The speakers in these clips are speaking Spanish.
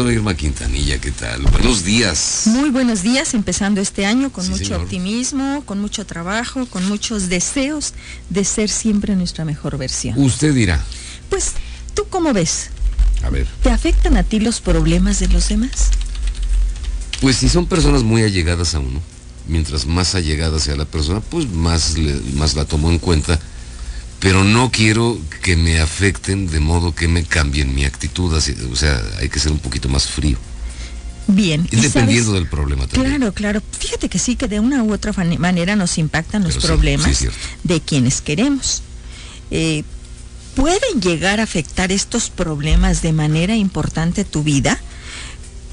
Doctora Irma Quintanilla, ¿qué tal? Buenos días. Muy buenos días, empezando este año con mucho optimismo, con mucho trabajo, con muchos deseos de ser siempre nuestra mejor versión. Usted dirá. Pues, ¿tú cómo ves? A ver. ¿Te afectan a ti los problemas de los demás? Pues si son personas muy allegadas a uno, mientras más allegada sea la persona, pues más, más la tomo en cuenta pero no quiero que me afecten de modo que me cambien mi actitud, o sea, hay que ser un poquito más frío. Bien. Dependiendo del problema también. Claro, claro. Fíjate que sí, que de una u otra manera nos impactan los problemas de quienes queremos. Eh, ¿Pueden llegar a afectar estos problemas de manera importante tu vida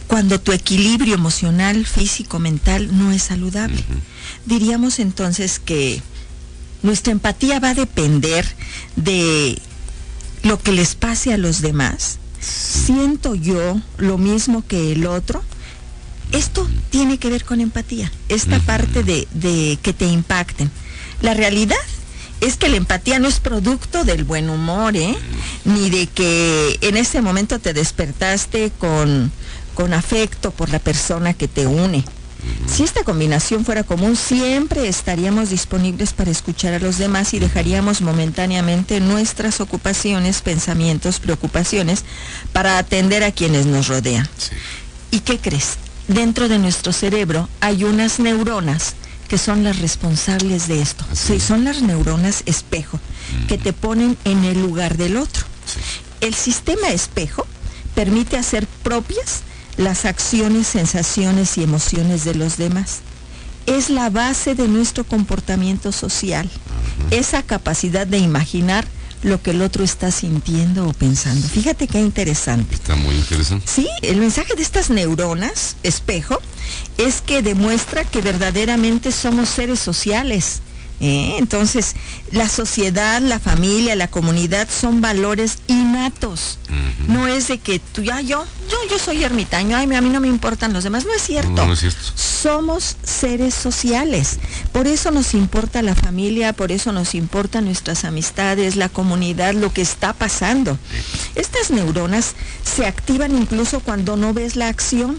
cuando tu equilibrio emocional, físico, mental no es saludable? Diríamos entonces que nuestra empatía va a depender de lo que les pase a los demás. Siento yo lo mismo que el otro. Esto tiene que ver con empatía, esta parte de, de que te impacten. La realidad es que la empatía no es producto del buen humor, ¿eh? ni de que en ese momento te despertaste con, con afecto por la persona que te une. Si esta combinación fuera común, siempre estaríamos disponibles para escuchar a los demás y dejaríamos momentáneamente nuestras ocupaciones, pensamientos, preocupaciones para atender a quienes nos rodean. ¿Y qué crees? Dentro de nuestro cerebro hay unas neuronas que son las responsables de esto. Sí, son las neuronas espejo, que te ponen en el lugar del otro. El sistema espejo permite hacer propias las acciones, sensaciones y emociones de los demás. Es la base de nuestro comportamiento social, esa capacidad de imaginar lo que el otro está sintiendo o pensando. Fíjate qué interesante. Está muy interesante. Sí, el mensaje de estas neuronas, espejo, es que demuestra que verdaderamente somos seres sociales ¿eh? Entonces, la sociedad, la familia, la comunidad son valores innatos. No es de que tú, ya yo, yo, yo soy ermitaño, ay, a mí no me importan los demás. No es cierto. No, es cierto. Somos seres sociales. Por eso nos importa la familia, por eso nos importan nuestras amistades, la comunidad, lo que está pasando. Estas neuronas se activan incluso cuando no ves la acción,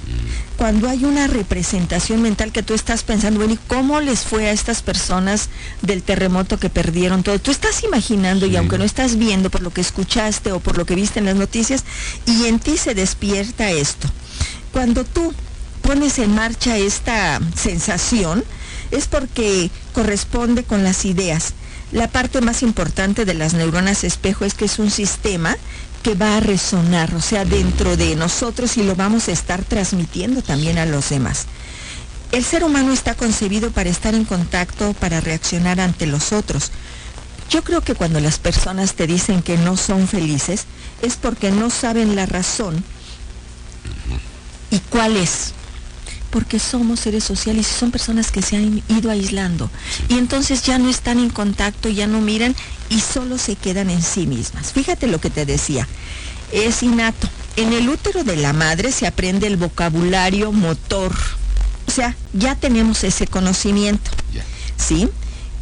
cuando hay una representación mental que tú estás pensando, bueno, ¿y cómo les fue a estas personas? del terremoto que perdieron todo. Tú estás imaginando y aunque no estás viendo por lo que escuchaste o por lo que viste en las noticias, y en ti se despierta esto. Cuando tú pones en marcha esta sensación, es porque corresponde con las ideas. La parte más importante de las neuronas espejo es que es un sistema que va a resonar, o sea, dentro de nosotros y lo vamos a estar transmitiendo también a los demás. El ser humano está concebido para estar en contacto, para reaccionar ante los otros. Yo creo que cuando las personas te dicen que no son felices es porque no saben la razón. ¿Y cuál es? Porque somos seres sociales y son personas que se han ido aislando. Y entonces ya no están en contacto, ya no miran y solo se quedan en sí mismas. Fíjate lo que te decía. Es innato. En el útero de la madre se aprende el vocabulario motor o sea, ya tenemos ese conocimiento. ¿Sí?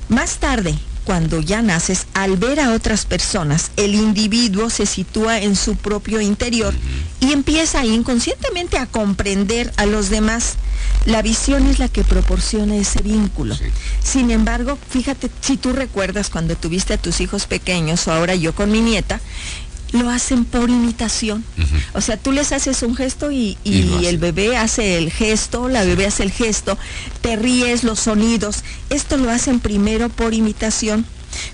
Más tarde, cuando ya naces, al ver a otras personas, el individuo se sitúa en su propio interior y empieza inconscientemente a comprender a los demás. La visión es la que proporciona ese vínculo. Sin embargo, fíjate, si tú recuerdas cuando tuviste a tus hijos pequeños o ahora yo con mi nieta, lo hacen por imitación. O sea, tú les haces un gesto y, el bebé hace el gesto, la bebé hace el gesto, te ríes los sonidos. Esto lo hacen primero por imitación.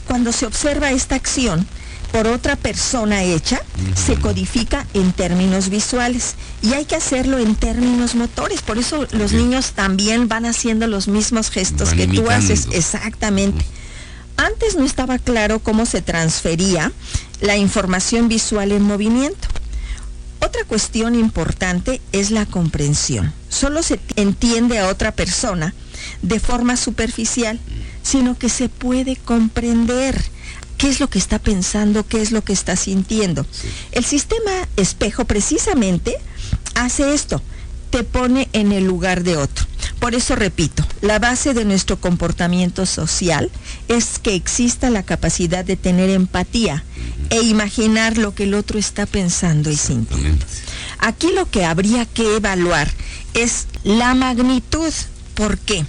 Cuando se observa esta acción por otra persona hecha, se codifica en términos visuales y hay que hacerlo en términos motores. Por eso los niños también van haciendo los mismos gestos que tú haces. Exactamente. Antes no estaba claro cómo se transfería la información visual en movimiento. Otra cuestión importante es la comprensión. Solo se entiende a otra persona de forma superficial, sino que se puede comprender qué es lo que está pensando, qué es lo que está sintiendo. El sistema espejo precisamente hace esto, te pone en el lugar de otro. Por eso repito, la base de nuestro comportamiento social es que exista la capacidad de tener empatía e imaginar lo que el otro está pensando y sintiendo. Aquí lo que habría que evaluar es la magnitud. ¿Por qué?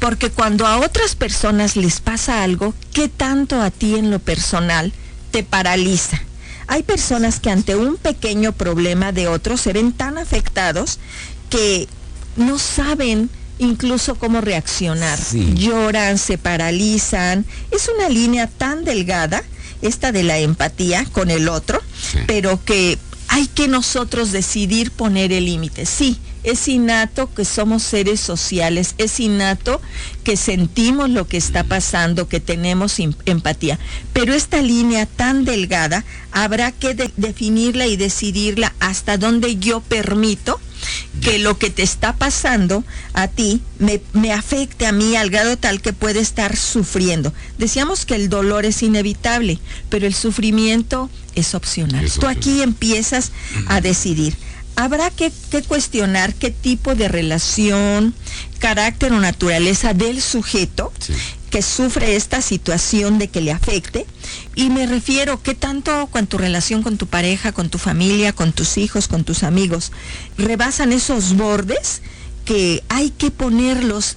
Porque cuando a otras personas les pasa algo, ¿qué tanto a ti en lo personal te paraliza? Hay personas que ante un pequeño problema de otros se ven tan afectados que no saben incluso cómo reaccionar. Lloran, se paralizan. Es una línea tan delgada, esta de la empatía con el otro, pero que hay que nosotros decidir poner el límite. Sí, es innato que somos seres sociales, es innato que sentimos lo que está pasando, que tenemos empatía. Pero esta línea tan delgada habrá que definirla y decidirla hasta dónde yo permito que lo que te está pasando a ti me, me, afecte a mí al grado tal que puede estar sufriendo. Decíamos que el dolor es inevitable, pero el sufrimiento es opcional. Tú aquí empiezas a decidir. Habrá que, cuestionar qué tipo de relación, carácter o naturaleza del sujeto que sufre esta situación de que le afecte. Y me refiero qué tanto con tu relación con tu pareja, con tu familia, con tus hijos, con tus amigos, rebasan esos bordes que hay que ponerlos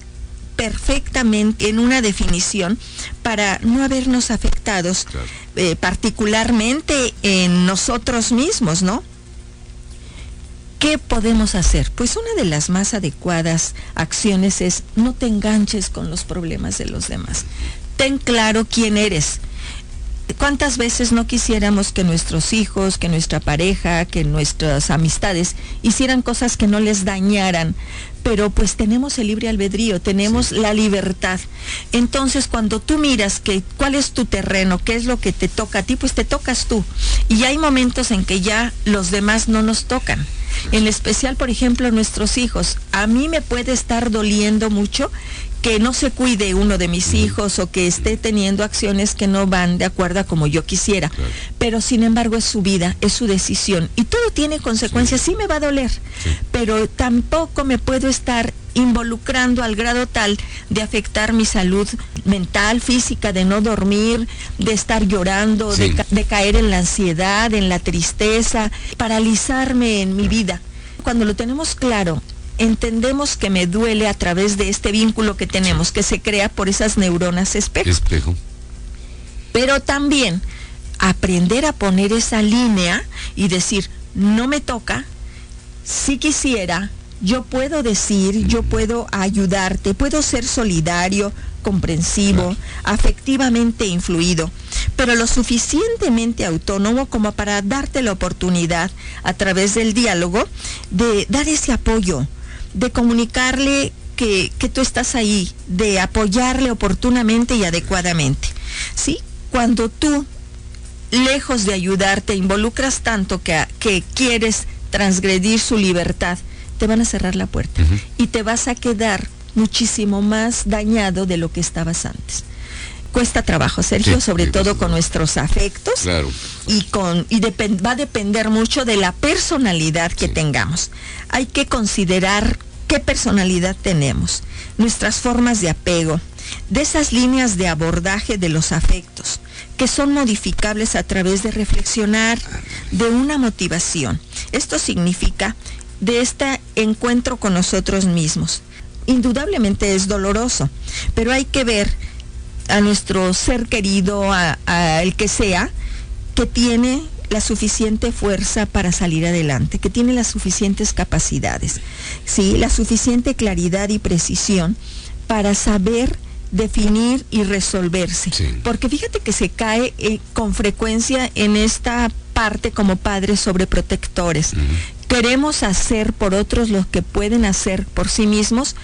perfectamente en una definición para no habernos afectados, eh, particularmente en nosotros mismos, ¿no? ¿Qué podemos hacer? Pues una de las más adecuadas acciones es no te enganches con los problemas de los demás. Ten claro quién eres. ¿Cuántas veces no quisiéramos que nuestros hijos, que nuestra pareja, que nuestras amistades hicieran cosas que no les dañaran? Pero pues tenemos el libre albedrío, tenemos la libertad. Entonces cuando tú miras que cuál es tu terreno, qué es lo que te toca a ti, pues te tocas tú. Y hay momentos en que ya los demás no nos tocan en especial, por ejemplo, nuestros hijos. A mí me puede estar doliendo mucho que no se cuide uno de mis hijos o que esté teniendo acciones que no van de acuerdo a como yo quisiera. Pero sin embargo es su vida, es su decisión. Y todo tiene consecuencias. Sí, me va a doler, pero tampoco me puedo estar involucrando al grado tal de afectar mi salud mental, física, de no dormir, de estar llorando, de, de caer en la ansiedad, en la tristeza, paralizarme en mi vida. Cuando lo tenemos claro, entendemos que me duele a través de este vínculo que tenemos, que se crea por esas neuronas espejo. espejo. Pero también aprender a poner esa línea y decir, no me toca, si quisiera, yo puedo decir, yo puedo ayudarte, puedo ser solidario, comprensivo, afectivamente influido, pero lo suficientemente autónomo como para darte la oportunidad a través del diálogo de dar ese apoyo, de comunicarle que, tú estás ahí, de apoyarle oportunamente y adecuadamente. ¿Sí? Cuando tú, lejos de ayudarte, involucras tanto que, que quieres transgredir su libertad, te van a cerrar la puerta y te vas a quedar muchísimo más dañado de lo que estabas antes. Cuesta trabajo, Sergio, sobre todo con nuestros afectos. Claro. Y, con, y va a depender mucho de la personalidad que tengamos. Hay que considerar qué personalidad tenemos, nuestras formas de apego, de esas líneas de abordaje de los afectos, que son modificables a través de reflexionar, de una motivación. Esto significa de este encuentro con nosotros mismos. Indudablemente es doloroso, pero hay que ver a nuestro ser querido, a, el que sea, que tiene la suficiente fuerza para salir adelante, que tiene las suficientes capacidades, ¿sí? la suficiente claridad y precisión para saber definir y resolverse. Porque fíjate que se cae eh, con frecuencia en esta parte como padres sobreprotectores. Queremos hacer por otros lo que pueden hacer por sí mismos,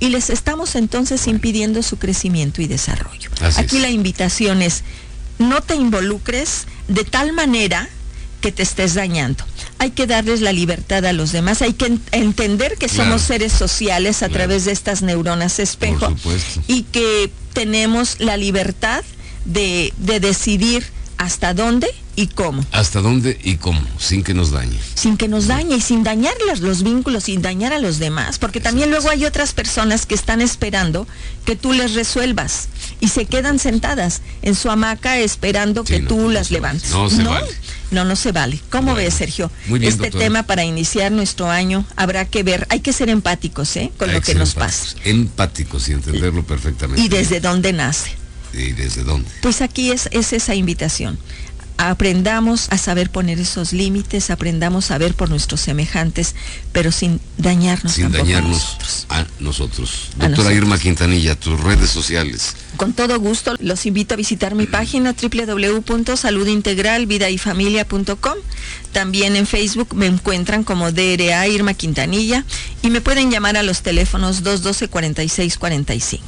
y les estamos entonces impidiendo su crecimiento y desarrollo. Aquí la invitación es, no te involucres de tal manera que te estés dañando. Hay que darles la libertad a los demás, hay que entender que somos seres sociales a través de estas neuronas espejo y que tenemos la libertad de, de decidir hasta dónde y cómo. ¿Hasta dónde y cómo? Sin que nos dañe. Sin que nos dañe y sin dañar los vínculos, sin dañar a los demás, porque también luego hay otras personas que están esperando que tú les resuelvas y se quedan sentadas en su hamaca esperando que tú las levantes. No, se No, no se vale. ¿Cómo ves, Sergio? este tema para iniciar nuestro año habrá que ver, hay que ser empáticos, ¿eh? Con lo que, nos pasa. Empáticos y entenderlo perfectamente. ¿Y desde dónde nace? ¿Y desde dónde? Pues aquí es, es esa invitación aprendamos a saber poner esos límites, aprendamos a ver por nuestros semejantes, pero sin dañarnos. Sin dañarnos a nosotros. Doctora Irma Quintanilla, tus redes sociales. Con todo gusto, los invito a visitar mi página www.saludintegralvidayfamilia.com. También en Facebook me encuentran como DRA Irma Quintanilla y me pueden llamar a los teléfonos 212-4645.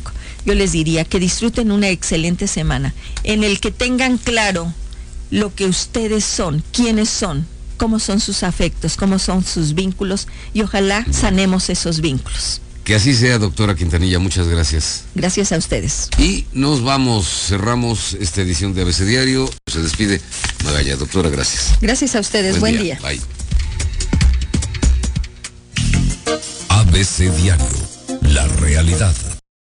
Yo les diría que disfruten una excelente semana en el que tengan claro lo que ustedes son, quiénes son, cómo son sus afectos, cómo son sus vínculos y ojalá sanemos esos vínculos. Que así sea, doctora Quintanilla, muchas gracias. Gracias a ustedes. Y nos vamos, cerramos esta edición de ABC Diario. Se despide Magalla, doctora, gracias. Gracias a ustedes, buen, día. día. Bye. ABC Diario, la realidad.